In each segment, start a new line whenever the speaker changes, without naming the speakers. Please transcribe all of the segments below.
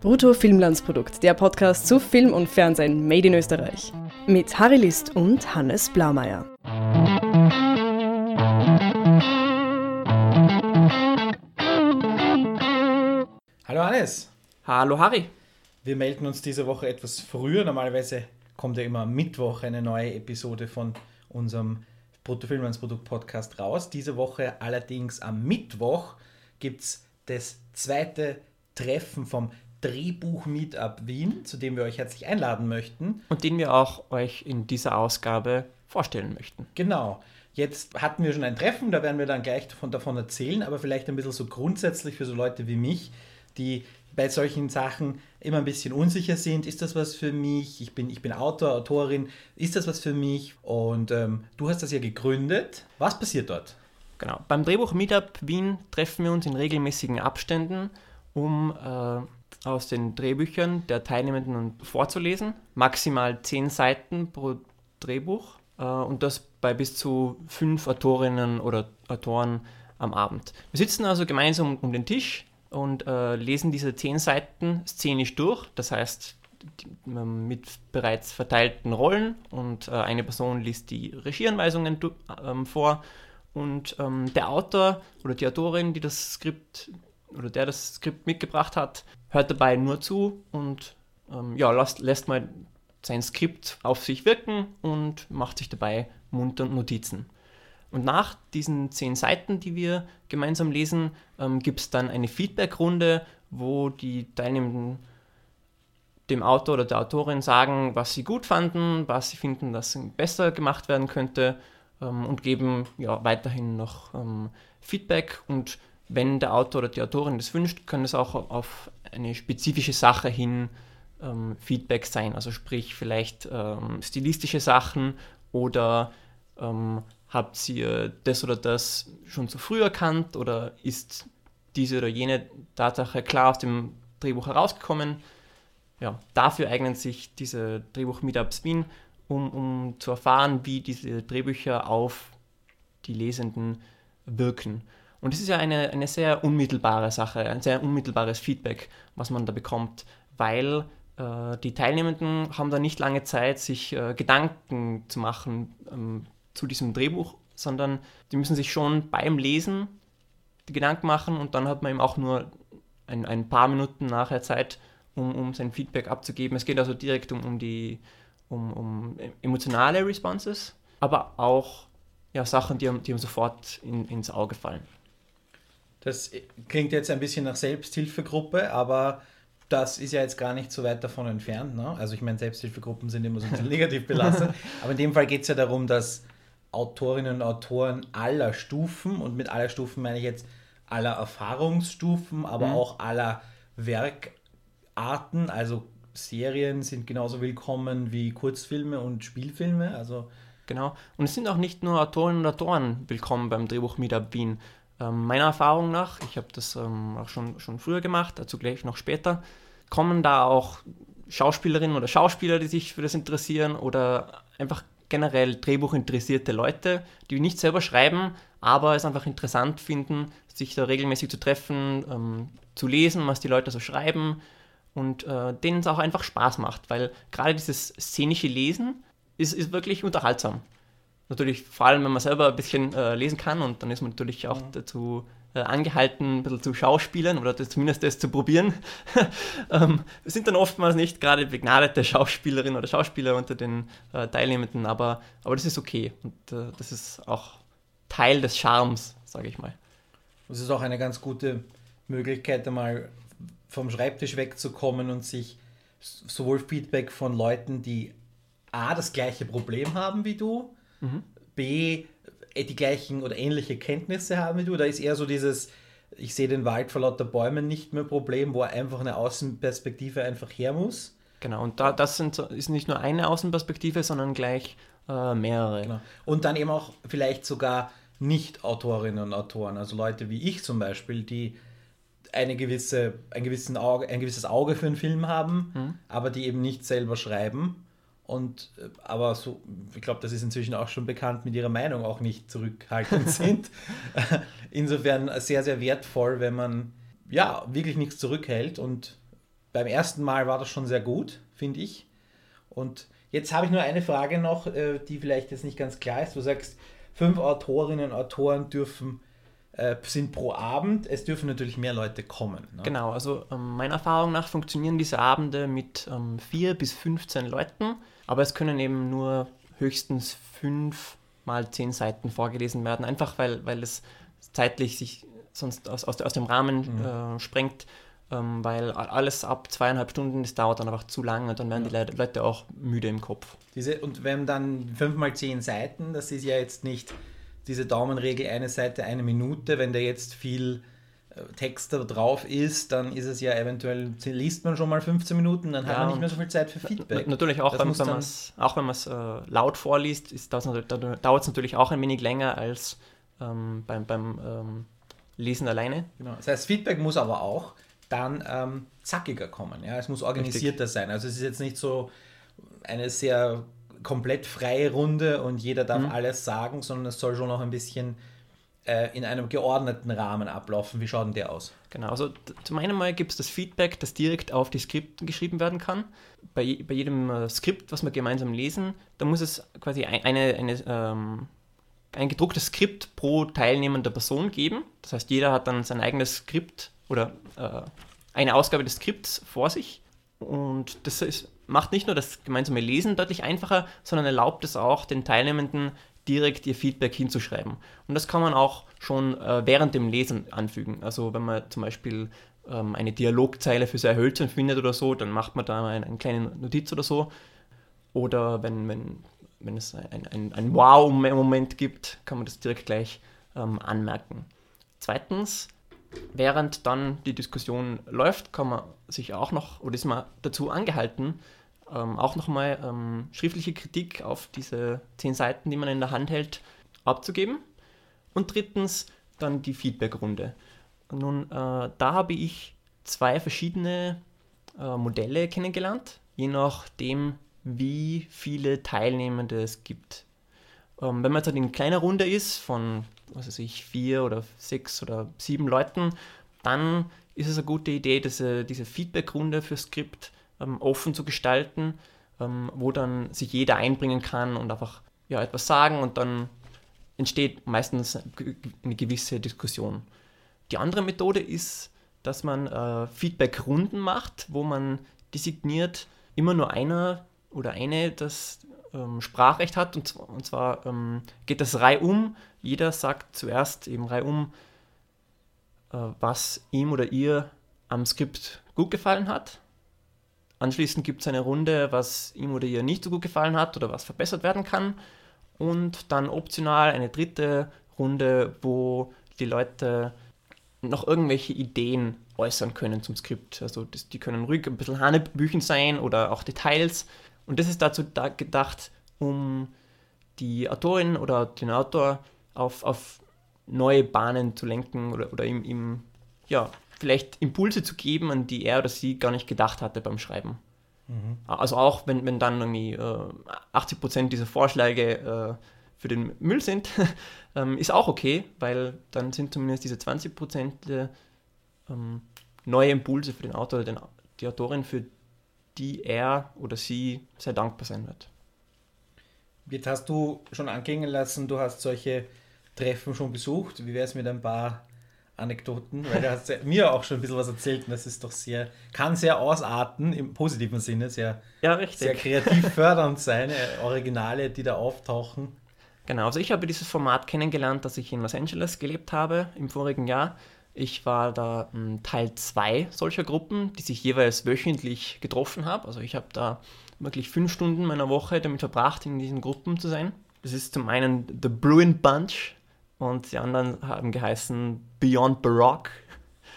Brutto Filmlandsprodukt, der Podcast zu Film und Fernsehen made in Österreich. Mit Harry List und Hannes Blaumeier.
Hallo Hannes.
Hallo Harry.
Wir melden uns diese Woche etwas früher. Normalerweise kommt ja immer am Mittwoch eine neue Episode von unserem Bruttofilmlandsprodukt Podcast raus. Diese Woche allerdings am Mittwoch gibt es das zweite Treffen vom Drehbuch Meetup Wien, zu dem wir euch herzlich einladen möchten.
Und den wir auch euch in dieser Ausgabe vorstellen möchten.
Genau. Jetzt hatten wir schon ein Treffen, da werden wir dann gleich davon, davon erzählen, aber vielleicht ein bisschen so grundsätzlich für so Leute wie mich, die bei solchen Sachen immer ein bisschen unsicher sind. Ist das was für mich? Ich bin, ich bin Autor, Autorin. Ist das was für mich? Und ähm, du hast das ja gegründet. Was passiert dort?
Genau. Beim Drehbuch Meetup Wien treffen wir uns in regelmäßigen Abständen, um äh, aus den Drehbüchern der Teilnehmenden vorzulesen. Maximal zehn Seiten pro Drehbuch äh, und das bei bis zu fünf Autorinnen oder Autoren am Abend. Wir sitzen also gemeinsam um den Tisch und äh, lesen diese zehn Seiten szenisch durch. Das heißt, mit bereits verteilten Rollen und äh, eine Person liest die Regieanweisungen ähm, vor und ähm, der Autor oder die Autorin, die das Skript oder der das Skript mitgebracht hat, hört dabei nur zu und ähm, ja, lässt, lässt mal sein Skript auf sich wirken und macht sich dabei munter Notizen. Und nach diesen zehn Seiten, die wir gemeinsam lesen, ähm, gibt es dann eine Feedbackrunde, wo die Teilnehmenden dem Autor oder der Autorin sagen, was sie gut fanden, was sie finden, dass besser gemacht werden könnte ähm, und geben ja, weiterhin noch ähm, Feedback. Und wenn der Autor oder die Autorin das wünscht, kann es auch auf eine spezifische Sache hin ähm, Feedback sein. Also sprich vielleicht ähm, stilistische Sachen oder ähm, Habt ihr das oder das schon zu früh erkannt oder ist diese oder jene Tatsache klar aus dem Drehbuch herausgekommen? Ja, dafür eignen sich diese Drehbuch-Meetups Wien, um, um zu erfahren, wie diese Drehbücher auf die Lesenden wirken. Und es ist ja eine, eine sehr unmittelbare Sache, ein sehr unmittelbares Feedback, was man da bekommt, weil äh, die Teilnehmenden haben da nicht lange Zeit, sich äh, Gedanken zu machen, ähm, zu diesem Drehbuch, sondern die müssen sich schon beim Lesen die Gedanken machen und dann hat man eben auch nur ein, ein paar Minuten nachher Zeit, um, um sein Feedback abzugeben. Es geht also direkt um, um die um, um emotionale Responses, aber auch ja, Sachen, die die einem sofort in, ins Auge fallen.
Das klingt jetzt ein bisschen nach Selbsthilfegruppe, aber das ist ja jetzt gar nicht so weit davon entfernt. Ne? Also ich meine, Selbsthilfegruppen sind immer so ein bisschen negativ belastet, aber in dem Fall geht es ja darum, dass Autorinnen und Autoren aller Stufen, und mit aller Stufen meine ich jetzt aller Erfahrungsstufen, aber mhm. auch aller Werkarten, also Serien sind genauso willkommen wie Kurzfilme und Spielfilme. Also
genau. Und es sind auch nicht nur Autorinnen und Autoren willkommen beim Drehbuch Meetup Wien. Ähm, meiner Erfahrung nach, ich habe das ähm, auch schon, schon früher gemacht, dazu gleich noch später, kommen da auch Schauspielerinnen oder Schauspieler, die sich für das interessieren oder einfach generell drehbuchinteressierte Leute, die nicht selber schreiben, aber es einfach interessant finden, sich da regelmäßig zu treffen, ähm, zu lesen, was die Leute so schreiben und äh, denen es auch einfach Spaß macht, weil gerade dieses szenische Lesen ist, ist wirklich unterhaltsam. Natürlich, vor allem, wenn man selber ein bisschen äh, lesen kann und dann ist man natürlich auch mhm. dazu äh, angehalten, ein bisschen zu schauspielen oder das, zumindest das zu probieren. ähm, sind dann oftmals nicht gerade begnadete Schauspielerinnen oder Schauspieler unter den äh, Teilnehmenden, aber, aber das ist okay und äh, das ist auch Teil des Charmes, sage ich mal.
Das ist auch eine ganz gute Möglichkeit, einmal vom Schreibtisch wegzukommen und sich sowohl Feedback von Leuten, die A, das gleiche Problem haben wie du, mhm. B, äh, die gleichen oder ähnliche Kenntnisse haben wie du. Da ist eher so dieses, ich sehe den Wald vor lauter Bäumen nicht mehr Problem, wo einfach eine Außenperspektive einfach her muss.
Genau, und da, das sind, ist nicht nur eine Außenperspektive, sondern gleich äh, mehrere. Genau.
Und dann eben auch vielleicht sogar Nicht-Autorinnen und Autoren, also Leute wie ich zum Beispiel, die eine gewisse, ein, gewissen Auge, ein gewisses Auge für einen Film haben, mhm. aber die eben nicht selber schreiben und äh, aber so, ich glaube, das ist inzwischen auch schon bekannt, mit ihrer Meinung auch nicht zurückhaltend sind. Insofern sehr, sehr wertvoll, wenn man ja wirklich nichts zurückhält und beim ersten Mal war das schon sehr gut, finde ich. Und jetzt habe ich nur eine Frage noch, äh, die vielleicht jetzt nicht ganz klar ist. Du sagst, fünf Autorinnen und Autoren dürfen äh, sind pro Abend. Es dürfen natürlich mehr Leute kommen.
Ne? Genau, also ähm, meiner Erfahrung nach funktionieren diese Abende mit ähm, vier bis 15 Leuten, aber es können eben nur höchstens fünf mal zehn Seiten vorgelesen werden, einfach weil, weil es zeitlich sich sonst aus, aus, aus dem Rahmen mhm. äh, sprengt, ähm, weil alles ab zweieinhalb Stunden, das dauert dann einfach zu lange und dann werden ja. die Leute auch müde im Kopf.
Diese, und wenn dann fünf mal zehn Seiten, das ist ja jetzt nicht diese Daumenregel, eine Seite, eine Minute, wenn da jetzt viel Text da drauf ist, dann ist es ja eventuell, liest man schon mal 15 Minuten, dann ja, hat man nicht mehr so viel Zeit für Feedback.
Natürlich auch, wenn, wenn auch wenn man es äh, laut vorliest, dauert es natürlich auch ein wenig länger als ähm, beim, beim ähm, Lesen alleine.
Genau. Das heißt, Feedback muss aber auch dann ähm, zackiger kommen. Ja? Es muss organisierter Richtig. sein. Also es ist jetzt nicht so eine sehr komplett freie Runde und jeder darf mhm. alles sagen, sondern es soll schon noch ein bisschen äh, in einem geordneten Rahmen ablaufen. Wie schaut denn der aus?
Genau, also zum einen mal gibt es das Feedback, das direkt auf die Skripten geschrieben werden kann. Bei, bei jedem äh, Skript, was wir gemeinsam lesen, da muss es quasi ein, eine, eine ähm, ein gedrucktes Skript pro teilnehmender Person geben. Das heißt, jeder hat dann sein eigenes Skript oder äh, eine Ausgabe des Skripts vor sich. Und das ist, macht nicht nur das gemeinsame Lesen deutlich einfacher, sondern erlaubt es auch den Teilnehmenden direkt ihr Feedback hinzuschreiben. Und das kann man auch schon äh, während dem Lesen anfügen. Also wenn man zum Beispiel ähm, eine Dialogzeile für sehr hölzern findet oder so, dann macht man da einen, einen kleinen Notiz oder so. Oder wenn, wenn, wenn es ein, ein, ein Wow-Moment gibt, kann man das direkt gleich ähm, anmerken. Zweitens, während dann die Diskussion läuft, kann man sich auch noch, oder ist man dazu angehalten, ähm, auch nochmal ähm, schriftliche Kritik auf diese zehn Seiten, die man in der Hand hält, abzugeben. Und drittens dann die Feedback-Runde. Nun, äh, da habe ich zwei verschiedene äh, Modelle kennengelernt, je nachdem, wie viele Teilnehmende es gibt. Ähm, wenn man jetzt halt in kleiner Runde ist, von was weiß ich, vier oder sechs oder sieben Leuten, dann ist es eine gute Idee, diese, diese Feedback-Runde für Skript ähm, offen zu gestalten, ähm, wo dann sich jeder einbringen kann und einfach ja, etwas sagen und dann entsteht meistens eine gewisse Diskussion. Die andere Methode ist, dass man äh, Feedback-Runden macht, wo man designiert immer nur einer oder eine das ähm, Sprachrecht hat und, und zwar ähm, geht das reihum. Jeder sagt zuerst eben reihum, äh, was ihm oder ihr am Skript gut gefallen hat. Anschließend gibt es eine Runde, was ihm oder ihr nicht so gut gefallen hat oder was verbessert werden kann. Und dann optional eine dritte Runde, wo die Leute noch irgendwelche Ideen äußern können zum Skript. Also das, die können ruhig ein bisschen Hanebüchen sein oder auch Details. Und das ist dazu da gedacht, um die Autorin oder den Autor auf, auf neue Bahnen zu lenken oder, oder ihm, ihm ja, vielleicht Impulse zu geben, an die er oder sie gar nicht gedacht hatte beim Schreiben. Mhm. Also auch wenn, wenn dann irgendwie äh, 80% dieser Vorschläge äh, für den Müll sind, ähm, ist auch okay, weil dann sind zumindest diese 20% ähm, neue Impulse für den Autor oder den, die Autorin, für die er oder sie sehr dankbar sein wird.
Jetzt hast du schon anklingen lassen, du hast solche Treffen schon besucht. Wie wäre es mit ein paar Anekdoten? Weil du hast mir auch schon ein bisschen was erzählt und das ist doch sehr, kann sehr ausarten im positiven Sinne, sehr,
ja,
sehr kreativ fördernd sein, äh, Originale, die da auftauchen.
Genau, also ich habe dieses Format kennengelernt, dass ich in Los Angeles gelebt habe im vorigen Jahr. Ich war da hm, Teil 2 solcher Gruppen, die sich jeweils wöchentlich getroffen haben. Also ich habe da wirklich fünf Stunden meiner Woche damit verbracht, in diesen Gruppen zu sein. Das ist zum einen The Bruin Bunch und die anderen haben geheißen Beyond Baroque.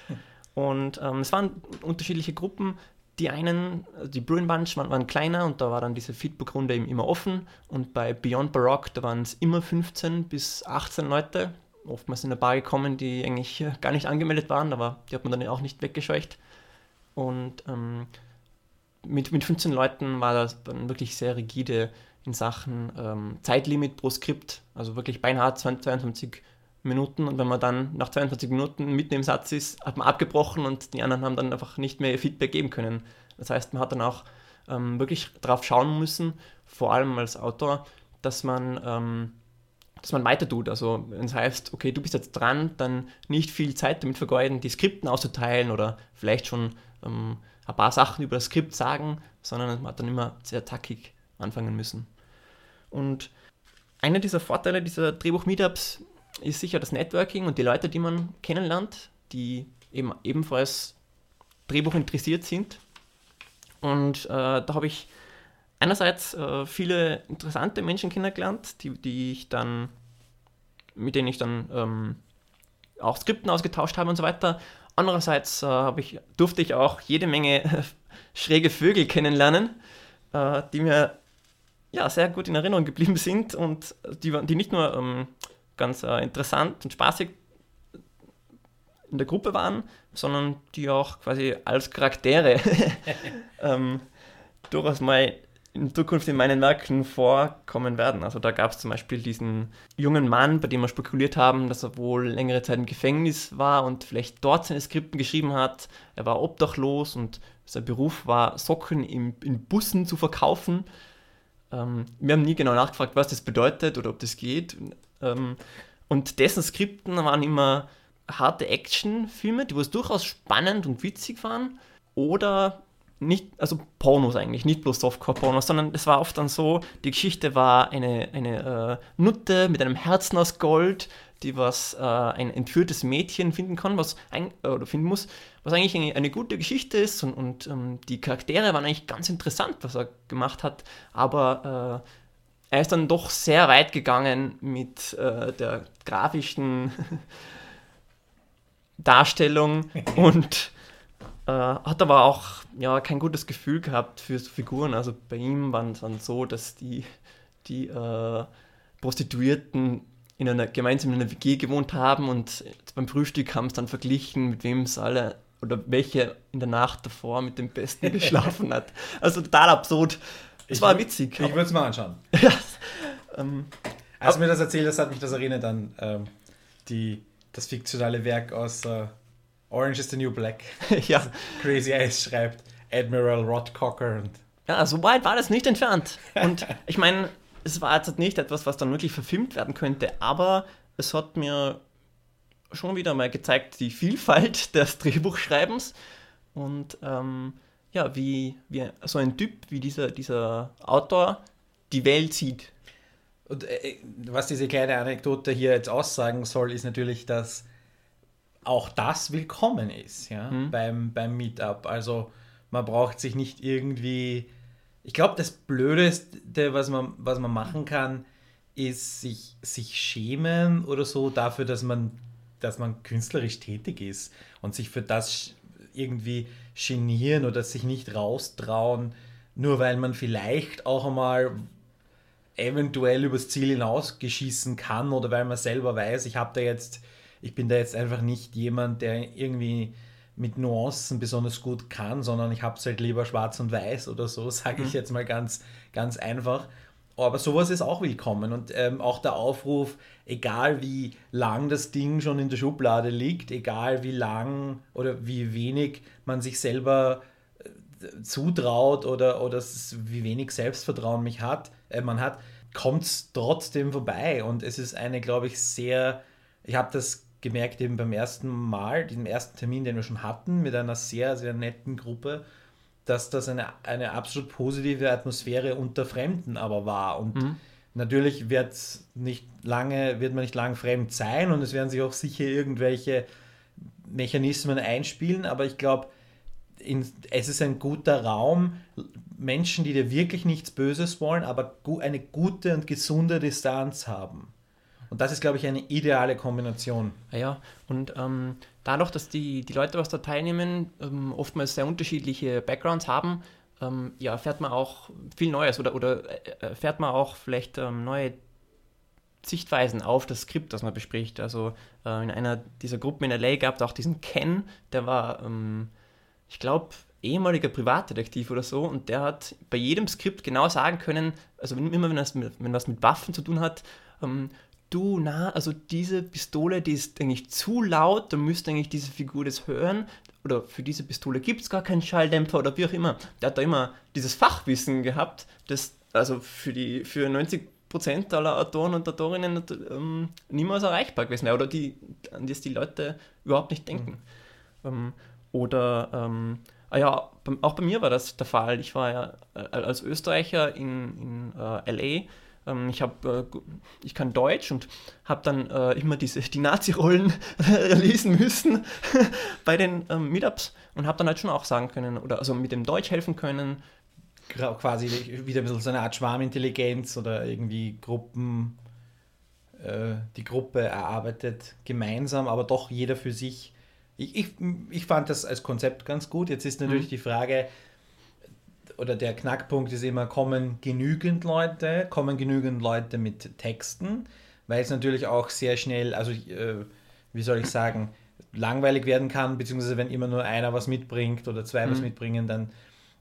Und ähm, es waren unterschiedliche Gruppen. Die einen, also die Bruin Bunch, waren, waren kleiner und da war dann diese Feedback-Runde immer offen. Und bei Beyond Baroque, da waren es immer 15 bis 18 Leute. Oftmals in eine Bar gekommen, die eigentlich gar nicht angemeldet waren, aber die hat man dann auch nicht weggescheucht. Und ähm, mit, mit 15 Leuten war das dann wirklich sehr rigide in Sachen ähm, Zeitlimit pro Skript, also wirklich beinahe 22 Minuten und wenn man dann nach 22 Minuten mitten im Satz ist, hat man abgebrochen und die anderen haben dann einfach nicht mehr ihr Feedback geben können. Das heißt, man hat dann auch ähm, wirklich darauf schauen müssen, vor allem als Autor, dass man, ähm, dass man weiter tut. Also wenn es heißt, okay, du bist jetzt dran, dann nicht viel Zeit damit vergeuden, die Skripten auszuteilen oder vielleicht schon ähm, ein paar Sachen über das Skript sagen, sondern man hat dann immer sehr tackig anfangen müssen. Und einer dieser Vorteile dieser Drehbuch-Meetups ist sicher das Networking und die Leute, die man kennenlernt, die eben ebenfalls Drehbuch interessiert sind. Und äh, da habe ich einerseits äh, viele interessante Menschen kennengelernt, die, die ich dann, mit denen ich dann ähm, auch Skripten ausgetauscht habe und so weiter. Andererseits äh, ich, durfte ich auch jede Menge schräge Vögel kennenlernen, äh, die mir ja, sehr gut in Erinnerung geblieben sind und die, die nicht nur ähm, ganz äh, interessant und spaßig in der Gruppe waren, sondern die auch quasi als Charaktere ähm, durchaus mal in Zukunft in meinen Werken vorkommen werden. Also da gab es zum Beispiel diesen jungen Mann, bei dem wir spekuliert haben, dass er wohl längere Zeit im Gefängnis war und vielleicht dort seine Skripten geschrieben hat. Er war obdachlos und sein Beruf war, Socken im, in Bussen zu verkaufen. Ähm, wir haben nie genau nachgefragt, was das bedeutet oder ob das geht. Ähm, und dessen Skripten waren immer harte Actionfilme, die was durchaus spannend und witzig waren. Oder nicht, also Pornos eigentlich, nicht bloß Softcore-Pornos, sondern es war oft dann so, die Geschichte war eine, eine äh, Nutte mit einem Herzen aus Gold, die was äh, ein entführtes Mädchen finden kann, was ein, äh, oder finden muss, was eigentlich eine, eine gute Geschichte ist und, und ähm, die Charaktere waren eigentlich ganz interessant, was er gemacht hat, aber äh, er ist dann doch sehr weit gegangen mit äh, der grafischen Darstellung und äh, hat aber auch ja, kein gutes Gefühl gehabt für so Figuren. Also bei ihm waren es dann so, dass die, die äh, Prostituierten in einer, gemeinsam in einer WG gewohnt haben und beim Frühstück haben es dann verglichen, mit wem es alle oder welche in der Nacht davor mit dem Besten geschlafen hat. Also total absurd. Es war witzig.
Ich würde es mal anschauen. ja, ähm, Als du mir das erzählt hast, hat mich das erinnert an ähm, die, das fiktionale Werk aus äh, Orange is the New Black. ja. Crazy Eyes schreibt Admiral Rod Cocker. Und
ja, so weit war das nicht entfernt. Und ich meine, es war jetzt nicht etwas, was dann wirklich verfilmt werden könnte, aber es hat mir schon wieder mal gezeigt, die Vielfalt des Drehbuchschreibens und ähm, ja, wie, wie so ein Typ wie dieser, dieser Autor die Welt sieht.
Und äh, was diese kleine Anekdote hier jetzt aussagen soll, ist natürlich, dass auch das willkommen ist ja, mhm. beim, beim Meetup. Also man braucht sich nicht irgendwie ich glaube, das Blödeste, was man, was man machen kann, ist sich, sich schämen oder so dafür, dass man, dass man künstlerisch tätig ist und sich für das irgendwie genieren oder sich nicht raustrauen, nur weil man vielleicht auch einmal eventuell übers Ziel hinausgeschießen kann oder weil man selber weiß, ich habe da jetzt, ich bin da jetzt einfach nicht jemand, der irgendwie mit Nuancen besonders gut kann, sondern ich habe es halt lieber schwarz und weiß oder so, sage ich mhm. jetzt mal ganz, ganz einfach. Aber sowas ist auch willkommen und ähm, auch der Aufruf, egal wie lang das Ding schon in der Schublade liegt, egal wie lang oder wie wenig man sich selber äh, zutraut oder, oder wie wenig Selbstvertrauen mich hat, äh, man hat, kommt es trotzdem vorbei und es ist eine, glaube ich, sehr, ich habe das gemerkt, eben beim ersten Mal, diesem ersten Termin, den wir schon hatten, mit einer sehr, sehr netten Gruppe, dass das eine, eine absolut positive Atmosphäre unter Fremden aber war. Und mhm. natürlich wird nicht lange, wird man nicht lang fremd sein und es werden sich auch sicher irgendwelche Mechanismen einspielen, aber ich glaube, es ist ein guter Raum, Menschen, die dir wirklich nichts Böses wollen, aber eine gute und gesunde Distanz haben. Und das ist, glaube ich, eine ideale Kombination.
Ja, ja. und ähm, dadurch, dass die, die Leute, was da teilnehmen, ähm, oftmals sehr unterschiedliche Backgrounds haben, ähm, ja, erfährt man auch viel Neues oder, oder äh, erfährt man auch vielleicht ähm, neue Sichtweisen auf das Skript, das man bespricht. Also äh, in einer dieser Gruppen in LA gab es auch diesen Ken, der war, ähm, ich glaube, ehemaliger Privatdetektiv oder so und der hat bei jedem Skript genau sagen können, also immer wenn, das, wenn was mit Waffen zu tun hat, ähm, du, na, also diese Pistole, die ist eigentlich zu laut, da müsste eigentlich diese Figur das hören. Oder für diese Pistole gibt es gar keinen Schalldämpfer oder wie auch immer. Der hat da immer dieses Fachwissen gehabt, das also für die für 90 Prozent aller Autoren und Autorinnen ähm, niemals erreichbar gewesen wäre oder die, an das die Leute überhaupt nicht denken. Mhm. Ähm, oder ähm, ah ja, auch bei mir war das der Fall. Ich war ja äh, als Österreicher in, in äh, LA ähm, ich habe, äh, ich kann Deutsch und habe dann äh, immer diese, die Nazi-Rollen lesen müssen bei den ähm, Meetups und habe dann halt schon auch sagen können oder also mit dem Deutsch helfen können.
Quasi wieder ein bisschen so eine Art Schwarmintelligenz oder irgendwie Gruppen, äh, die Gruppe erarbeitet gemeinsam, aber doch jeder für sich. Ich, ich, ich fand das als Konzept ganz gut. Jetzt ist natürlich mhm. die Frage, oder der Knackpunkt ist immer, kommen genügend Leute, kommen genügend Leute mit Texten, weil es natürlich auch sehr schnell, also äh, wie soll ich sagen, langweilig werden kann, beziehungsweise wenn immer nur einer was mitbringt oder zwei mhm. was mitbringen, dann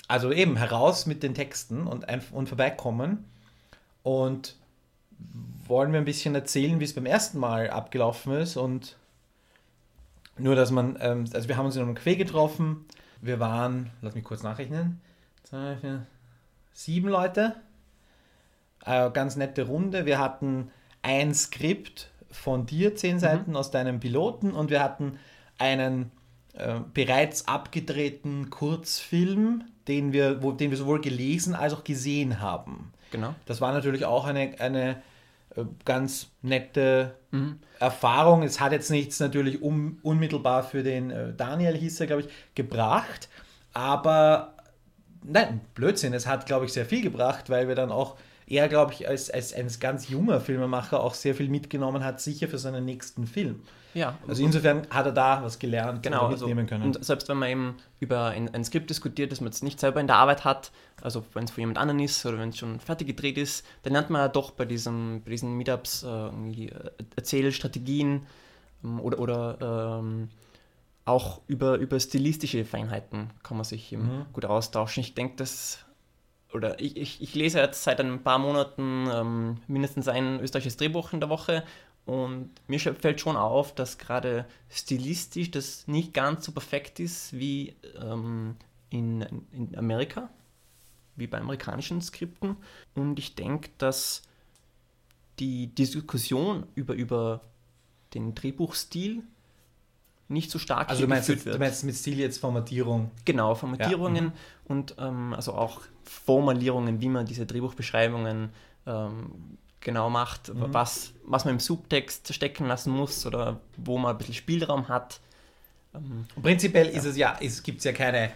also eben heraus mit den Texten und, und vorbeikommen und wollen wir ein bisschen erzählen, wie es beim ersten Mal abgelaufen ist und nur, dass man, ähm, also wir haben uns in einem Café getroffen, wir waren, lass mich kurz nachrechnen, zwei, vier, sieben Leute. Eine ganz nette Runde. Wir hatten ein Skript von dir, zehn mhm. Seiten mhm. aus deinem Piloten und wir hatten einen äh, bereits abgedrehten Kurzfilm, den wir, wo, den wir sowohl gelesen als auch gesehen haben.
Genau.
Das war natürlich auch eine, eine äh, ganz nette mhm. Erfahrung. Es hat jetzt nichts natürlich um, unmittelbar für den äh, Daniel, hieß er, glaube ich, gebracht, aber nein, Blödsinn. Es hat, glaube ich, sehr viel gebracht, weil wir dann auch er, glaube ich, als, als ein ganz junger Filmemacher auch sehr viel mitgenommen hat, sicher für seinen nächsten Film.
Ja.
Also insofern hat er da was gelernt
genau, und mitnehmen können. und selbst wenn man eben über ein, ein, Skript diskutiert, das man jetzt nicht selber in der Arbeit hat, also wenn es von jemand anderem ist oder wenn es schon fertig gedreht ist, dann lernt man ja doch bei, diesem, bei diesen Meetups äh, irgendwie äh, Erzählstrategien ähm, oder, oder ähm, auch über, über stilistische Feinheiten kann man sich mhm. gut austauschen. Ich denke, dass, oder ich, ich, ich, lese jetzt seit ein paar Monaten ähm, mindestens ein österreichisches Drehbuch in der Woche und mir fällt schon auf, dass gerade stilistisch das nicht ganz so perfekt ist wie ähm, in, in Amerika, wie bei amerikanischen Skripten. Und ich denke, dass die Diskussion über, über den Drehbuchstil nicht so stark
also du meinst, wird. Du meinst mit Stil jetzt Formatierung?
Genau, Formatierungen ja. und ähm, also auch Formulierungen, wie man diese Drehbuchbeschreibungen ähm, genau macht, mhm. was, was man im Subtext stecken lassen muss oder wo man ein bisschen Spielraum hat.
Ähm, Prinzipiell ja. ist es ja, es gibt ja keine,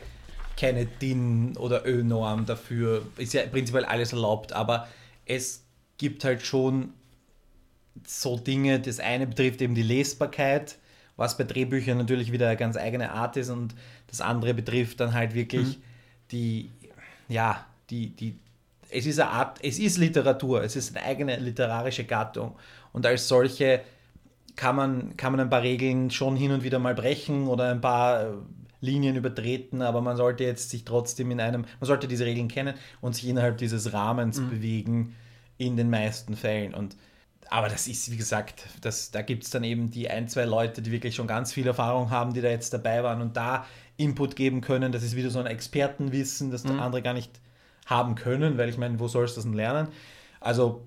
keine DIN oder Ö-Norm dafür, ist ja prinzipiell alles erlaubt, aber es gibt halt schon so Dinge, das eine betrifft eben die Lesbarkeit, was bei Drehbüchern natürlich wieder eine ganz eigene Art ist und das andere betrifft dann halt wirklich mhm. die, ja, die, die, es ist eine Art, es ist Literatur, es ist eine eigene literarische Gattung und als solche kann man, kann man ein paar Regeln schon hin und wieder mal brechen oder ein paar äh, Linien übertreten, aber man sollte jetzt sich trotzdem in einem, man sollte diese Regeln kennen und sich innerhalb dieses Rahmens mhm. bewegen in den meisten Fällen und aber das ist, wie gesagt, das, da gibt es dann eben die ein, zwei Leute, die wirklich schon ganz viel Erfahrung haben, die da jetzt dabei waren und da Input geben können. Das ist wieder so ein Expertenwissen, das mhm. andere gar nicht haben können, weil ich meine, wo sollst du das denn lernen? Also,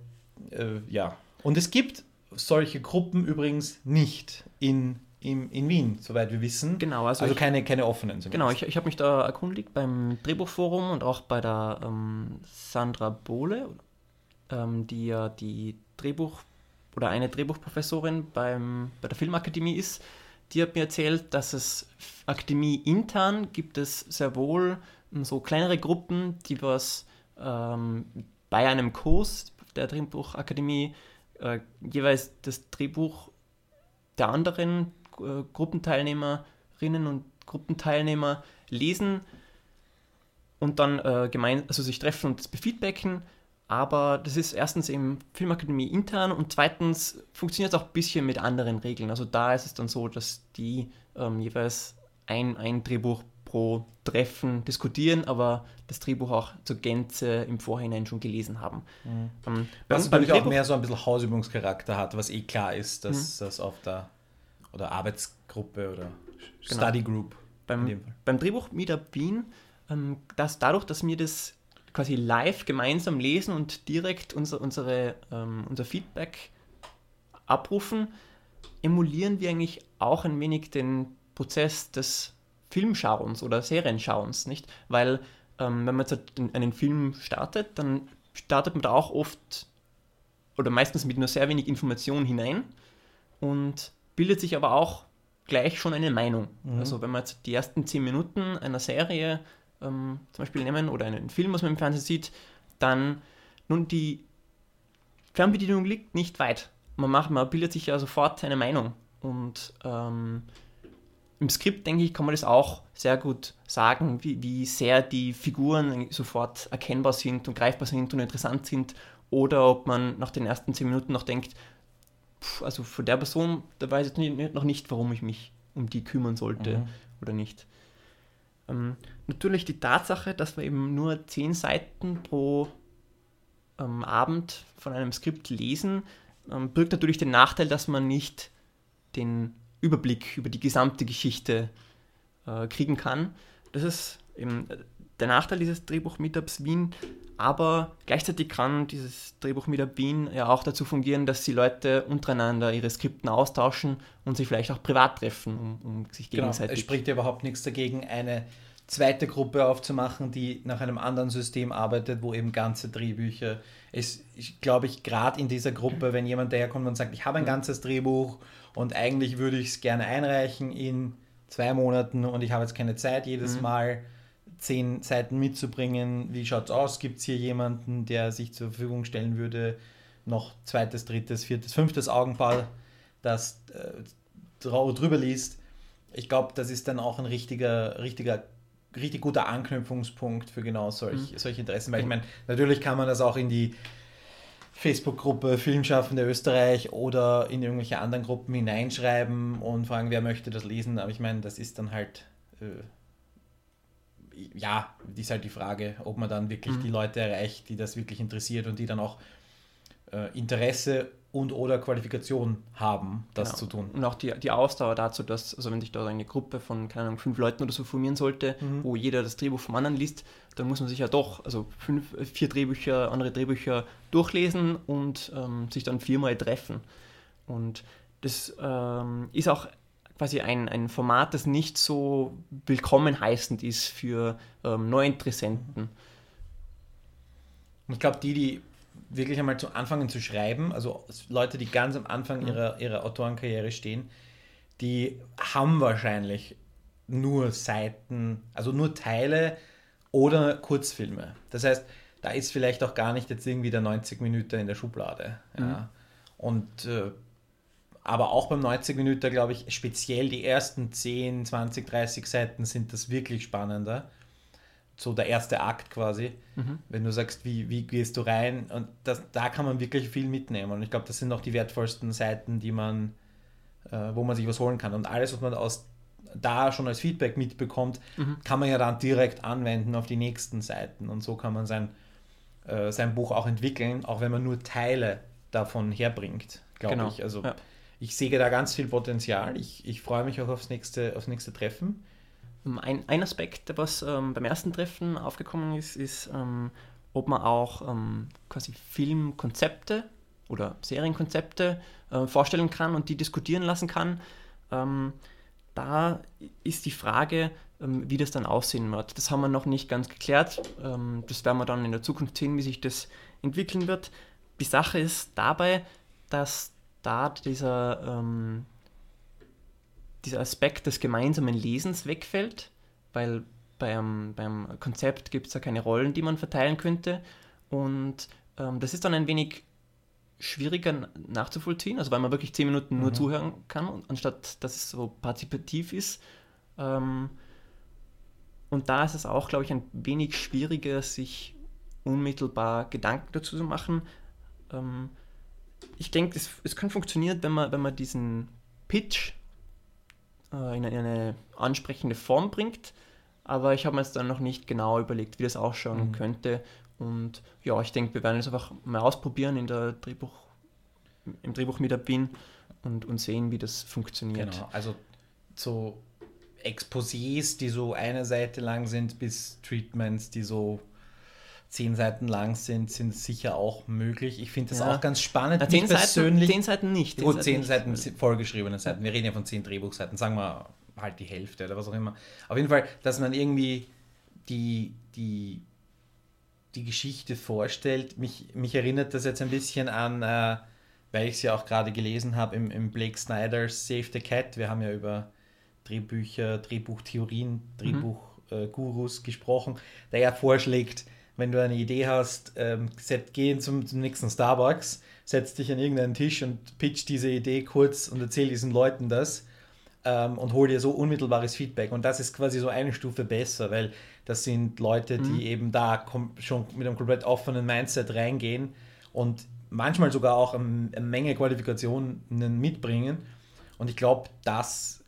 äh, ja. Und es gibt solche Gruppen übrigens nicht in, in, in Wien, soweit wir wissen.
Genau,
also, also ich, keine, keine offenen.
Zumindest. Genau, ich, ich habe mich da erkundigt beim Drehbuchforum und auch bei der ähm, Sandra Bohle, ähm, die ja die Drehbuch- oder eine Drehbuchprofessorin beim, bei der Filmakademie ist, die hat mir erzählt, dass es Akademie intern gibt es sehr wohl hm, so kleinere Gruppen, die was ähm, bei einem Kurs der Drehbuchakademie äh, jeweils das Drehbuch der anderen äh, Gruppenteilnehmerinnen und Gruppenteilnehmer lesen und dann äh, gemein, also sich treffen und das befeedbacken aber das ist erstens im Filmakademie intern und zweitens funktioniert es auch ein bisschen mit anderen Regeln. Also da ist es dann so, dass die ähm, jeweils ein, ein Drehbuch pro Treffen diskutieren, aber das Drehbuch auch zur Gänze im Vorhinein schon gelesen haben.
Mhm.
Ähm,
Was natürlich auch mehr so ein bisschen Hausübungscharakter hat, was eh klar ist, dass das auf der oder Arbeitsgruppe oder
Genau.
Study Group
beim, beim Drehbuch Meetup Wien, ähm, dass dadurch, dass wir das quasi live gemeinsam lesen und direkt unser, unsere, ähm, unser Feedback abrufen, emulieren wir eigentlich auch ein wenig den Prozess des Filmschauens oder Serienschauens, nicht? Weil ähm, wenn man jetzt einen- einen Film startet, dann startet man da auch oft oder meistens mit nur sehr wenig Information hinein und bildet sich aber auch gleich schon eine Meinung. Also wenn wir jetzt die ersten zehn Minuten einer Serie ähm, zum Beispiel nehmen oder einen Film, was man im Fernsehen sieht, dann nun die Fernbedienung liegt nicht weit. Man, macht, man bildet sich ja sofort eine Meinung. Und ähm, im Skript, denke ich, kann man das auch sehr gut sagen, wie, wie sehr die Figuren sofort erkennbar sind und greifbar sind und interessant sind. Oder ob man nach den ersten zehn Minuten noch denkt, pff, also von der Person, da weiß ich noch nicht, warum ich mich um die kümmern sollte
Mhm.
oder nicht. Ähm, natürlich die Tatsache, dass wir eben nur zehn Seiten pro ähm, Abend von einem Skript lesen, ähm, birgt natürlich den Nachteil, dass man nicht den Überblick über die gesamte Geschichte äh, kriegen kann. Das ist eben äh, der Nachteil dieses Drehbuch Meetups Wien, aber gleichzeitig kann dieses Drehbuch Meetup Wien ja auch dazu fungieren, dass die Leute untereinander ihre Skripten austauschen und sich vielleicht auch privat treffen, um, um sich
Genau,
gegenseitig
es spricht ja überhaupt nichts dagegen, eine zweite Gruppe aufzumachen, die nach einem anderen System arbeitet, wo eben ganze Drehbücher. Es, ich glaube ich, gerade in dieser Gruppe, wenn jemand daherkommt und sagt, ich habe ein ganzes Drehbuch und eigentlich würde ich es gerne einreichen in zwei Monaten und ich habe jetzt keine Zeit, jedes Mal zehn Seiten mitzubringen. Wie schaut es aus? Gibt es hier jemanden, der sich zur Verfügung stellen würde? Noch zweites, drittes, viertes, fünftes Augenpaar, das äh, drüber liest. Ich glaube, das ist dann auch ein richtiger, richtiger, richtig guter Anknüpfungspunkt für genau solch, solche Interessen. Weil ich meine, natürlich kann man das auch in die Facebook-Gruppe Filmschaffende Österreich oder in irgendwelche anderen Gruppen hineinschreiben und fragen, wer möchte das lesen. Aber ich meine, das ist dann halt, äh, ja, ist halt die Frage, ob man dann wirklich die Leute erreicht, die das wirklich interessiert und die dann auch äh, Interesse und oder Qualifikation haben, das
Genau.
zu tun.
Und auch die, die Ausdauer dazu, dass, also wenn sich da eine Gruppe von, keine Ahnung, fünf Leuten oder so formieren sollte,
Mhm.
wo jeder das Drehbuch vom anderen liest, dann muss man sich ja doch, also fünf, vier Drehbücher, andere Drehbücher durchlesen und ähm, sich dann viermal treffen. Und das ähm, ist auch quasi ein, ein Format, das nicht so willkommen heißend ist für ähm, Neuinteressenten.
Ich glaube, die, die wirklich einmal zu anfangen zu schreiben, also Leute, die ganz am Anfang ihrer, ihrer Autorenkarriere stehen, die haben wahrscheinlich nur Seiten, also nur Teile oder Kurzfilme. Das heißt, da ist vielleicht auch gar nicht jetzt irgendwie der 90 Minuten in der Schublade. Ja. Und äh, aber auch beim 90 Minuten, glaube ich, speziell die ersten 10, 20, 30 Seiten sind das wirklich spannender. So der erste Akt quasi. Wenn du sagst, wie, wie gehst du rein? Und das, da kann man wirklich viel mitnehmen. Und ich glaube, das sind auch die wertvollsten Seiten, die man, äh, wo man sich was holen kann. Und alles, was man aus da schon als Feedback mitbekommt, kann man ja dann direkt anwenden auf die nächsten Seiten. Und so kann man sein, äh, sein Buch auch entwickeln, auch wenn man nur Teile davon herbringt, glaube
Genau,
ich. Also
ja.
Ich sehe da ganz viel Potenzial. Ich, ich freue mich auch aufs nächste, aufs nächste Treffen.
Ähm, Ein, ein Aspekt, was ähm, beim ersten Treffen aufgekommen ist, ist, ähm, ob man auch ähm, quasi Filmkonzepte oder Serienkonzepte äh, vorstellen kann und die diskutieren lassen kann. Ähm, da ist die Frage, ähm, wie das dann aussehen wird. Das haben wir noch nicht ganz geklärt. Das werden wir dann in der Zukunft sehen, wie sich das entwickeln wird. Die Sache ist dabei, dass da dieser ähm, dieser Aspekt des gemeinsamen Lesens wegfällt, weil beim, beim Konzept gibt es ja keine Rollen, die man verteilen könnte. Und ähm, das ist dann ein wenig schwieriger nachzuvollziehen, also weil man wirklich zehn Minuten nur zuhören kann, und- anstatt dass es so partizipativ ist. Ähm, und da ist es auch, glaube ich, ein wenig schwieriger, sich unmittelbar Gedanken dazu zu machen. Ähm, ich denke, es, es kann funktionieren, wenn man, wenn man diesen Pitch äh, in eine, in eine ansprechende Form bringt. aber ich habe mir jetzt dann noch nicht genau überlegt, wie das ausschauen
Mhm.
könnte. Und ja, ich denke, wir werden es einfach mal ausprobieren in der Drehbuch, im Drehbuch mit der Wien und, und sehen, wie das funktioniert.
Genau, also so Exposés, die so eine Seite lang sind, bis Treatments, die so zehn Seiten lang sind, sind sicher auch möglich. Ich finde das
Ja.
auch ganz spannend.
Na, zehn, Seiten, zehn Seiten nicht.
gut, zehn. Seiten sind vollgeschriebene Seiten. Wir reden ja von zehn Drehbuchseiten, sagen wir halt die Hälfte oder was auch immer. Auf jeden Fall, dass man irgendwie die, die, die Geschichte vorstellt. Mich, mich erinnert das jetzt ein bisschen an, äh, weil ich es ja auch gerade gelesen habe, im, im Blake Snyder's Save the Cat. Wir haben ja über Drehbücher, Drehbuchtheorien, Drehbuchgurus gesprochen, der ja vorschlägt, wenn du eine Idee hast, ähm, set, geh zum, zum nächsten Starbucks, setz dich an irgendeinen Tisch und pitch diese Idee kurz und erzähl diesen Leuten das ähm, und hol dir so unmittelbares Feedback. Und das ist quasi so eine Stufe besser, weil das sind Leute, die eben da schon mit einem komplett offenen Mindset reingehen und manchmal sogar auch eine, Menge Qualifikationen mitbringen. Und ich glaube, das,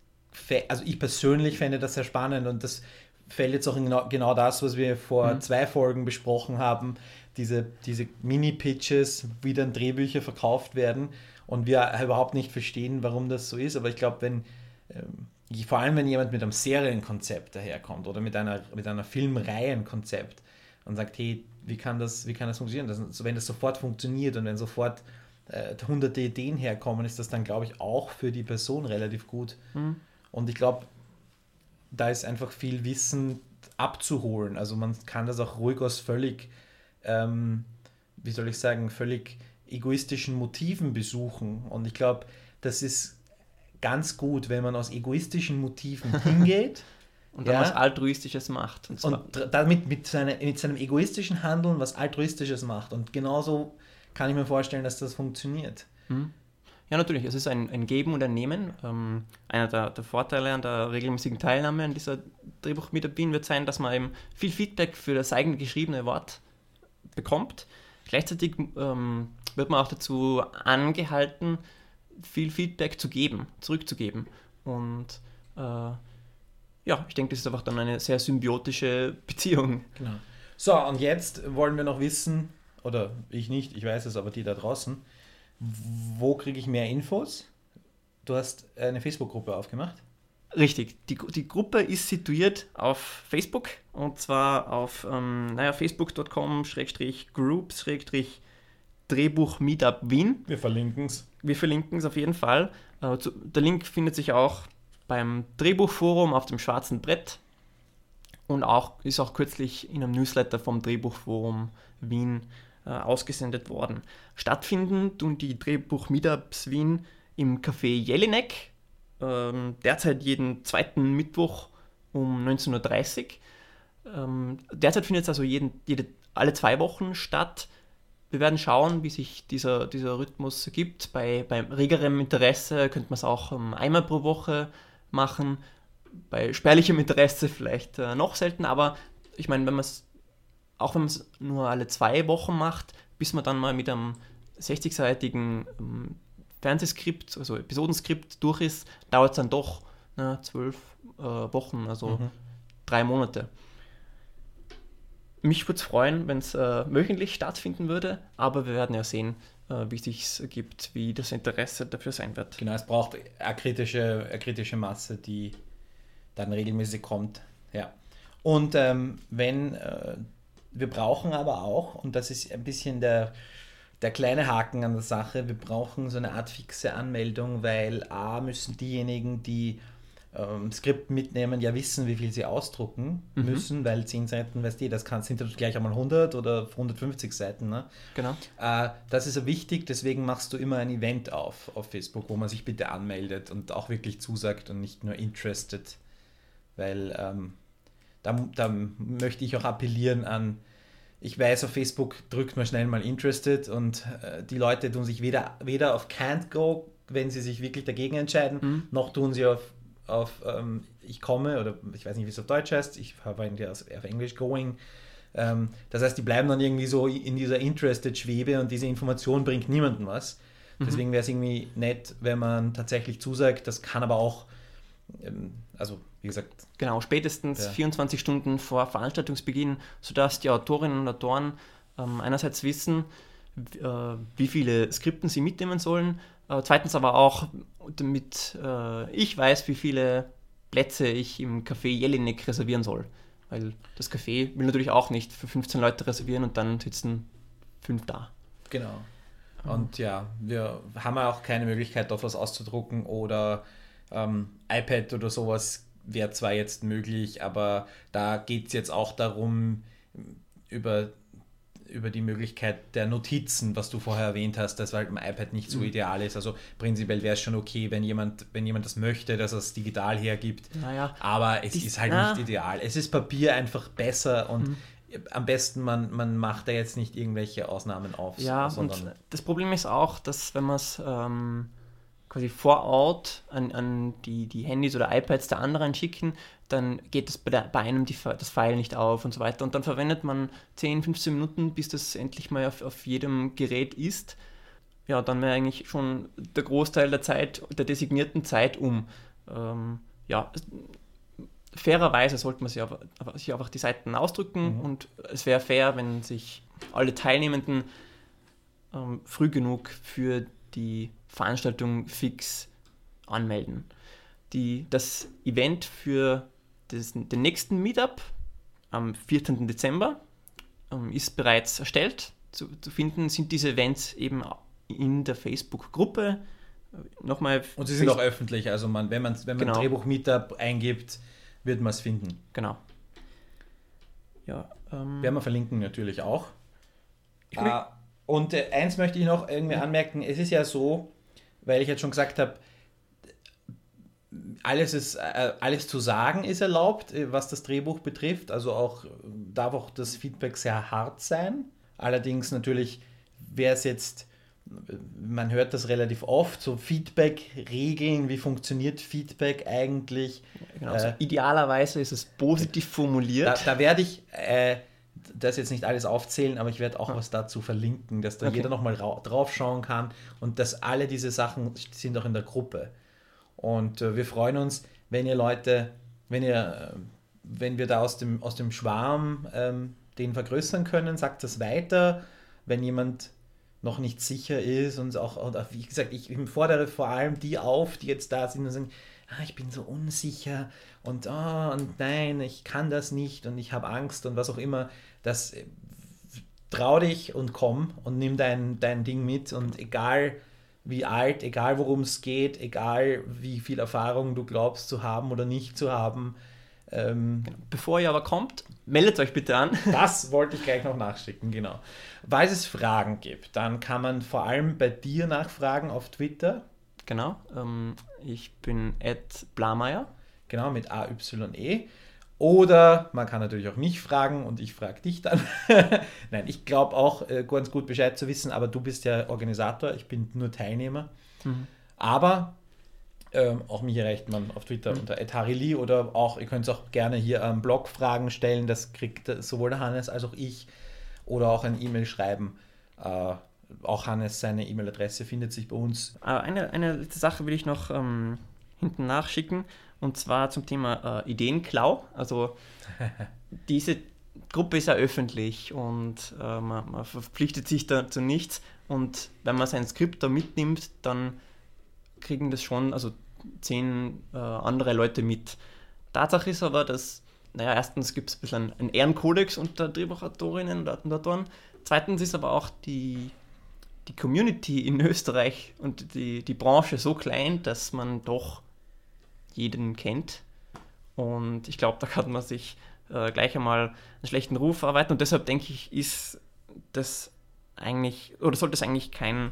also ich persönlich fände das sehr spannend und das fällt jetzt auch in genau, genau das, was wir vor zwei Folgen besprochen haben, diese, diese Mini-Pitches, wie dann Drehbücher verkauft werden und wir überhaupt nicht verstehen, warum das so ist. Aber ich glaube, wenn, ähm, vor allem wenn jemand mit einem Serienkonzept daherkommt oder mit einer, mit einer Filmreihenkonzept und sagt, hey, wie kann das, wie kann das funktionieren? Das, wenn das sofort funktioniert und wenn sofort äh, hunderte Ideen herkommen, ist das dann, glaube ich, auch für die Person relativ gut. Und ich glaube, da ist einfach viel Wissen abzuholen. Also man kann das auch ruhig aus völlig, ähm, wie soll ich sagen, völlig egoistischen Motiven besuchen. Und ich glaube, das ist ganz gut, wenn man aus egoistischen Motiven hingeht
Und dann
Ja.
was Altruistisches macht. Und
und damit mit, seine, mit seinem egoistischen Handeln was Altruistisches macht. Und genauso kann ich mir vorstellen, dass das funktioniert.
Ja, natürlich. Es ist ein, ein Geben und ein Nehmen. Ähm, einer der, der Vorteile an der regelmäßigen Teilnahme an dieser Drehbuchmitarbeit wird sein, dass man eben viel Feedback für das eigene geschriebene Wort bekommt. Gleichzeitig ähm, wird man auch dazu angehalten, viel Feedback zu geben, zurückzugeben. Und äh, ja, ich denke, das ist einfach dann eine sehr symbiotische Beziehung.
Genau. So, und jetzt wollen wir noch wissen, oder ich nicht, ich weiß es, aber die da draußen, wo kriege ich mehr Infos? Du hast eine Facebook-Gruppe aufgemacht.
Richtig, die, die Gruppe ist situiert auf Facebook und zwar auf ähm, naja, facebook.com-groups Drehbuch Meetup Wien.
Wir verlinken es.
Wir verlinken es auf jeden Fall. Äh, der Link findet sich auch beim Drehbuchforum auf dem schwarzen Brett und auch ist auch kürzlich in einem Newsletter vom Drehbuchforum Wien äh, ausgesendet worden. Stattfinden tun die Drehbuch Meetups Wien im Café Jelinek, ähm, derzeit jeden zweiten Mittwoch um 19.30 Uhr. Ähm, derzeit findet es also jeden, jede, alle zwei Wochen statt. Wir werden schauen, wie sich dieser, dieser Rhythmus ergibt. Bei, bei regerem Interesse könnte man es auch ähm, einmal pro Woche machen. Bei spärlichem Interesse vielleicht äh, noch selten, aber ich meine, wenn man es, auch wenn man es nur alle zwei Wochen macht, bis man dann mal mit einem 60-seitigen ähm, Fernsehskript, also Episodenskript durch ist, dauert es dann doch ne, zwölf äh, Wochen, also drei Monate. Mich würde es freuen, wenn es äh, wöchentlich stattfinden würde, aber wir werden ja sehen, äh, wie sich ergibt, wie das Interesse dafür sein wird.
Genau, es braucht eine kritische, eine kritische Masse, die dann regelmäßig kommt. Ja. Und ähm, wenn, äh, wir brauchen aber auch, und das ist ein bisschen der, der kleine Haken an der Sache, wir brauchen so eine Art fixe Anmeldung, weil A müssen diejenigen, die ähm, Skript mitnehmen, ja wissen, wie viel sie ausdrucken müssen, weil 10 Seiten, weißt du, das kann, sind dann gleich einmal 100 oder 150 Seiten. Ne?
Genau.
Äh, das ist so wichtig, deswegen machst du immer ein Event auf auf Facebook, wo man sich bitte anmeldet und auch wirklich zusagt und nicht nur interested. Weil ähm, da, da möchte ich auch appellieren an, ich weiß, auf Facebook drückt man schnell mal interested und äh, die Leute tun sich weder, weder auf can't go, wenn sie sich wirklich dagegen entscheiden, noch tun sie auf, auf ähm, ich komme oder ich weiß nicht, wie es auf Deutsch heißt, ich habe eigentlich auf auf Englisch going. Ähm, das heißt, die bleiben dann irgendwie so in dieser Interested-Schwebe und diese Information bringt niemandem was. Deswegen wäre es irgendwie nett, wenn man tatsächlich zusagt. Das kann aber auch, also wie gesagt.
Genau, spätestens
Ja.
24 Stunden vor Veranstaltungsbeginn, sodass die Autorinnen und Autoren ähm, einerseits wissen, äh, wie viele Skripten sie mitnehmen sollen, äh, zweitens aber auch, damit äh, ich weiß, wie viele Plätze ich im Café Jelinek reservieren soll. Weil das Café will natürlich auch nicht für 15 Leute reservieren und dann sitzen fünf da.
Genau. Und ja, wir haben ja auch keine Möglichkeit, dort was auszudrucken oder ähm, iPad oder sowas wäre zwar jetzt möglich, aber da geht es jetzt auch darum, über, über die Möglichkeit der Notizen, was du vorher erwähnt hast, dass halt im iPad nicht so ideal ist. Also prinzipiell wäre es schon okay, wenn jemand, wenn jemand das möchte, dass er es digital hergibt.
Naja,
Aber es
Dies-
ist halt
ah.
nicht ideal. Es ist Papier einfach besser und am besten man, man macht da jetzt nicht irgendwelche Ausnahmen auf,
Ja, und das Problem ist auch, dass wenn man es ähm, quasi vor Ort an, an die, die Handys oder iPads der anderen schicken, dann geht das bei, der, bei einem die, das File nicht auf und so weiter. Und dann verwendet man 10, 15 Minuten, bis das endlich mal auf, auf jedem Gerät ist. Ja, dann wäre eigentlich schon der Großteil der Zeit, der designierten Zeit um. Ähm, ja, fairerweise sollte man sich, aber, sich einfach die Seiten ausdrücken und es wäre fair, wenn sich alle Teilnehmenden ähm, früh genug für die Veranstaltung fix anmelden. Die, das Event für das, den nächsten Meetup am 14. Dezember ähm, ist bereits erstellt. Zu, zu finden sind diese Events eben in der Facebook-Gruppe. Äh, Nochmal.
Und sie sind auch öffentlich, also man, wenn man, wenn man
Genau.
Drehbuch Meetup eingibt, wird man es finden.
Genau. Ja, ähm,
Werden wir verlinken natürlich auch.
Ich
Äh, und äh, eins möchte ich noch irgendwie anmerken, es ist ja so, weil ich jetzt schon gesagt habe, alles, ist, äh, alles zu sagen ist erlaubt, äh, was das Drehbuch betrifft. Also auch äh, darf auch das Feedback sehr hart sein. Allerdings natürlich wäre es jetzt, man hört das relativ oft, so Feedback-Regeln, wie funktioniert Feedback eigentlich?
genau, also
äh,
idealerweise ist es positiv
Da,
formuliert.
da werde ich äh, das jetzt nicht alles aufzählen, aber ich werde auch was dazu verlinken, dass da
Okay.
jeder nochmal drauf schauen kann und dass alle diese Sachen sind auch in der Gruppe. Und äh, wir freuen uns, wenn ihr Leute, wenn ihr, äh, wenn wir da aus dem, aus dem Schwarm ähm, den vergrößern können, sagt das weiter. Wenn jemand noch nicht sicher ist und auch, und auch wie gesagt, ich fordere vor allem die auf, die jetzt da sind und sagen, ah, ich bin so unsicher und, oh, und nein, ich kann das nicht und ich habe Angst und was auch immer, das äh, trau dich und komm und nimm dein, dein Ding mit und egal wie alt, egal worum es geht, egal wie viel Erfahrung du glaubst zu haben oder nicht zu haben, ähm,
Bevor ihr aber kommt, meldet euch bitte an.
das wollte ich gleich noch nachschicken, genau. Falls es Fragen gibt, dann kann man vor allem bei dir nachfragen auf Twitter,
Genau. Ähm, ich bin Ed Blameyer.
genau mit AYE. Oder man kann natürlich auch mich fragen und ich frage dich dann. Nein, ich glaube auch äh, ganz gut Bescheid zu wissen, aber du bist ja Organisator, ich bin nur Teilnehmer. Aber ähm, auch mich erreicht man auf Twitter unter @harili oder auch, ihr könnt auch gerne hier am Blog Fragen stellen, das kriegt sowohl der Hannes als auch ich oder auch ein E-Mail schreiben. Äh, auch Hannes, seine E-Mail-Adresse findet sich bei uns.
Äh, eine, eine letzte Sache will ich noch ähm, hinten nachschicken und zwar zum Thema äh, Ideenklau. Also diese Gruppe ist ja öffentlich und äh, man, man verpflichtet sich da zu nichts und wenn man sein Skript da mitnimmt, dann kriegen das schon also zehn äh, andere Leute mit. Tatsache ist aber, dass, naja, erstens gibt es ein bisschen einen Ehrenkodex unter Drehbuchautorinnen und Autoren. Zweitens ist aber auch die, die Community in Österreich und die, die Branche so klein, dass man doch jeden kennt. Und ich glaube, da kann man sich äh, gleich einmal einen schlechten Ruf erarbeiten. Und deshalb denke ich, ist das eigentlich, oder sollte es eigentlich kein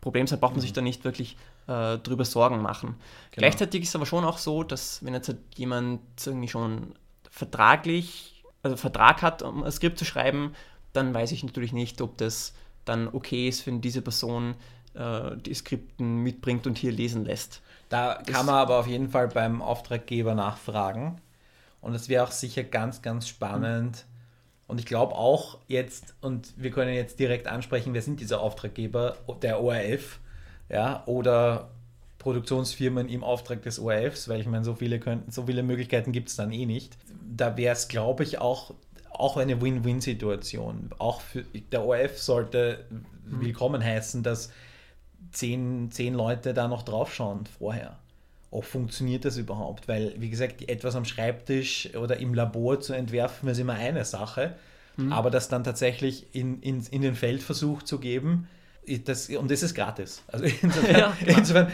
Problem sein, braucht man sich da nicht wirklich äh, drüber Sorgen machen. Gleichzeitig ist es aber schon auch so, dass wenn jetzt halt jemand irgendwie schon vertraglich, also Vertrag hat, um ein Skript zu schreiben, dann weiß ich natürlich nicht, ob das dann okay ist, wenn diese Person äh, die Skripten mitbringt und hier lesen lässt.
Da kann man aber auf jeden Fall beim Auftraggeber nachfragen. Und es wäre auch sicher ganz, ganz spannend. Und ich glaube auch jetzt, und wir können jetzt direkt ansprechen, wer sind diese Auftraggeber? Der ORF, ja, oder Produktionsfirmen im Auftrag des ORFs, weil ich meine, so viele, könnten, so viele Möglichkeiten gibt es dann eh nicht. Da wäre es, glaube ich, auch, auch eine Win-Win-Situation. Auch für der ORF sollte mhm. willkommen heißen, dass zehn, zehn Leute da noch draufschauen vorher. Auch funktioniert das überhaupt? Weil, wie gesagt, etwas am Schreibtisch oder im Labor zu entwerfen, ist immer eine Sache. Mhm. Aber das dann tatsächlich in, in, in den Feldversuch zu geben, das, und das ist gratis. Also insofern, ja, insofern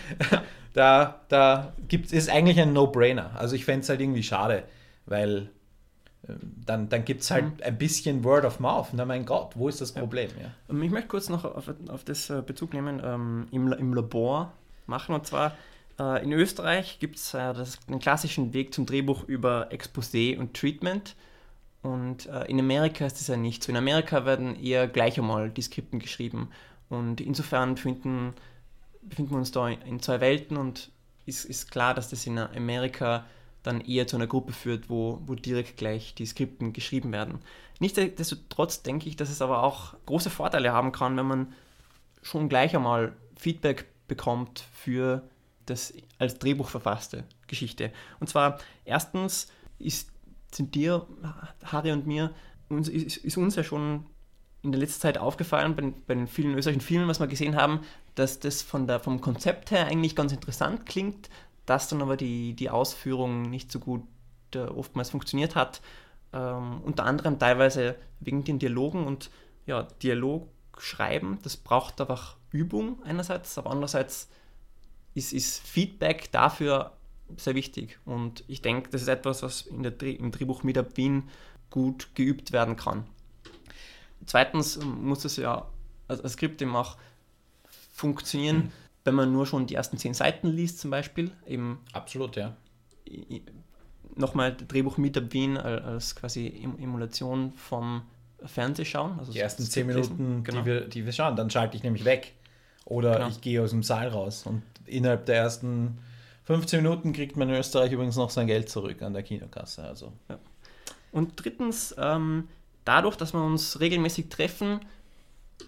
da, da gibt es eigentlich ein No-Brainer. Also ich fände es halt irgendwie schade, weil dann, dann gibt es halt mhm. ein bisschen Word of Mouth. Na mein Gott, wo ist das Problem? Ja.
ja. Ich möchte kurz noch auf, auf das äh, Bezug nehmen, ähm, im, im Labor machen. Und zwar äh, in Österreich gibt es äh, den klassischen Weg zum Drehbuch über Exposé und Treatment. Und äh, in Amerika ist das ja nicht so. In Amerika werden eher gleich einmal die Skripten geschrieben. Und insofern befinden, befinden wir uns da in zwei Welten und ist, ist klar, dass das in Amerika dann eher zu einer Gruppe führt, wo, wo direkt gleich die Skripten geschrieben werden. Nichtsdestotrotz denke ich, dass es aber auch große Vorteile haben kann, wenn man schon gleich einmal Feedback bekommt für das als Drehbuch verfasste Geschichte. Und zwar erstens ist, sind dir, Harry und mir, uns, ist, ist uns ja schon in der letzten Zeit aufgefallen, bei, bei den vielen österreichischen Filmen, was wir gesehen haben, dass das von der, vom Konzept her eigentlich ganz interessant klingt, dass dann aber die, die Ausführung nicht so gut äh, oftmals funktioniert hat. Ähm, unter anderem teilweise wegen den Dialogen und ja, Dialog schreiben, das braucht einfach Übung einerseits, aber andererseits ist, ist Feedback dafür sehr wichtig. Und ich denke, das ist etwas, was in der, im Drehbuch Meetup Wien gut geübt werden kann. Zweitens muss es ja als Skript eben auch funktionieren, mhm. Wenn man nur schon die ersten zehn Seiten liest, zum Beispiel. Eben
Absolut, ja.
Nochmal Drehbuch Meetup Wien als quasi Emulation vom Fernsehschauen.
Also die ersten zehn Minuten, genau. die, wir, die wir schauen, dann schalte ich nämlich weg. Oder genau. ich gehe aus dem Saal raus. Und innerhalb der ersten 15 Minuten kriegt man in Österreich übrigens noch sein Geld zurück an der Kinokasse. Also. Ja.
Und drittens, ähm, dadurch, dass wir uns regelmäßig treffen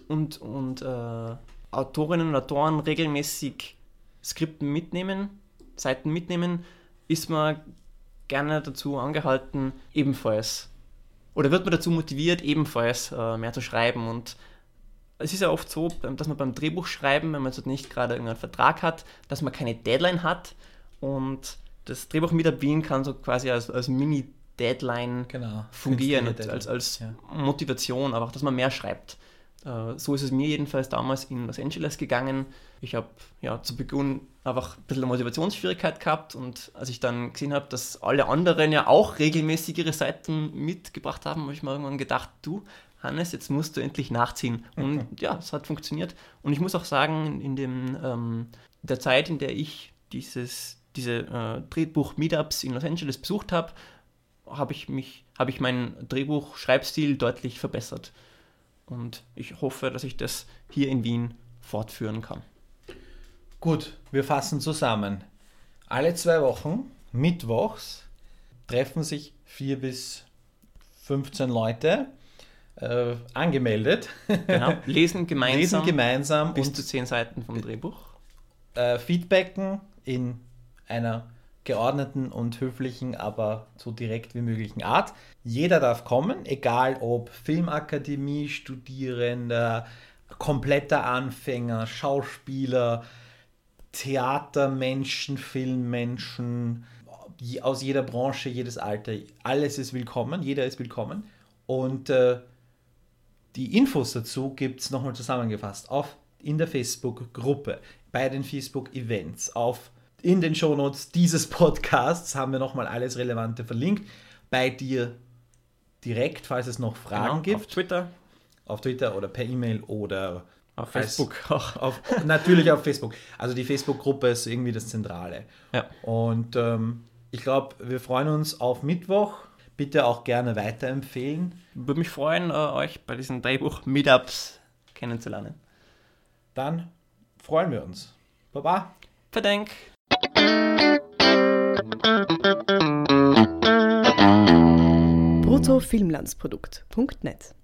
und, und äh, Autorinnen und Autoren regelmäßig Skripten mitnehmen, Seiten mitnehmen, ist man gerne dazu angehalten, ebenfalls, oder wird man dazu motiviert, ebenfalls äh, mehr zu schreiben. Und es ist ja oft so, dass man beim Drehbuch schreiben, wenn man jetzt nicht gerade irgendeinen Vertrag hat, dass man keine Deadline hat und das Drehbuch mit Wien kann so quasi als, als Mini- Deadline
genau,
fungieren, Deadline. als, als ja. Motivation, aber auch, dass man mehr schreibt. Äh, so ist es mir jedenfalls damals in Los Angeles gegangen. Ich habe ja zu Beginn einfach ein bisschen Motivationsschwierigkeit gehabt und als ich dann gesehen habe, dass alle anderen ja auch regelmäßig ihre Seiten mitgebracht haben, habe ich mir irgendwann gedacht, du, Hannes, jetzt musst du endlich nachziehen. Und mhm. ja, es hat funktioniert. Und ich muss auch sagen, in dem, ähm, der Zeit, in der ich dieses, diese äh, Drehbuch-Meetups in Los Angeles besucht habe, habe ich mich, habe ich meinen Drehbuch-Schreibstil deutlich verbessert. Und ich hoffe, dass ich das hier in Wien fortführen kann.
Gut, wir fassen zusammen. Alle zwei Wochen, mittwochs, treffen sich vier bis 15 Leute äh, angemeldet.
Genau, lesen gemeinsam,
lesen gemeinsam
bis zu zehn Seiten vom Drehbuch.
Äh, feedbacken in einer geordneten und höflichen, aber so direkt wie möglichen Art. Jeder darf kommen, egal ob Filmakademie, Studierender, kompletter Anfänger, Schauspieler, Theatermenschen, Filmmenschen, aus jeder Branche, jedes Alter. Alles ist willkommen, jeder ist willkommen. Und äh, die Infos dazu gibt es nochmal zusammengefasst auf, in der Facebook-Gruppe, bei den Facebook-Events, auf in den Shownotes dieses Podcasts haben wir nochmal alles Relevante verlinkt. Bei dir direkt, falls es noch Fragen genau, gibt. Auf
Twitter.
Auf Twitter oder per E-Mail oder
auf Facebook
auch. Auf, natürlich auf Facebook. Also die Facebook-Gruppe ist irgendwie das Zentrale.
Ja.
Und ähm, ich glaube, wir freuen uns auf Mittwoch. Bitte auch gerne weiterempfehlen.
Würde mich freuen, äh, euch bei diesen Drehbuch-Meetups kennenzulernen.
Dann freuen wir uns. Baba.
Verdenk.
Bruttofilmlandsprodukt.net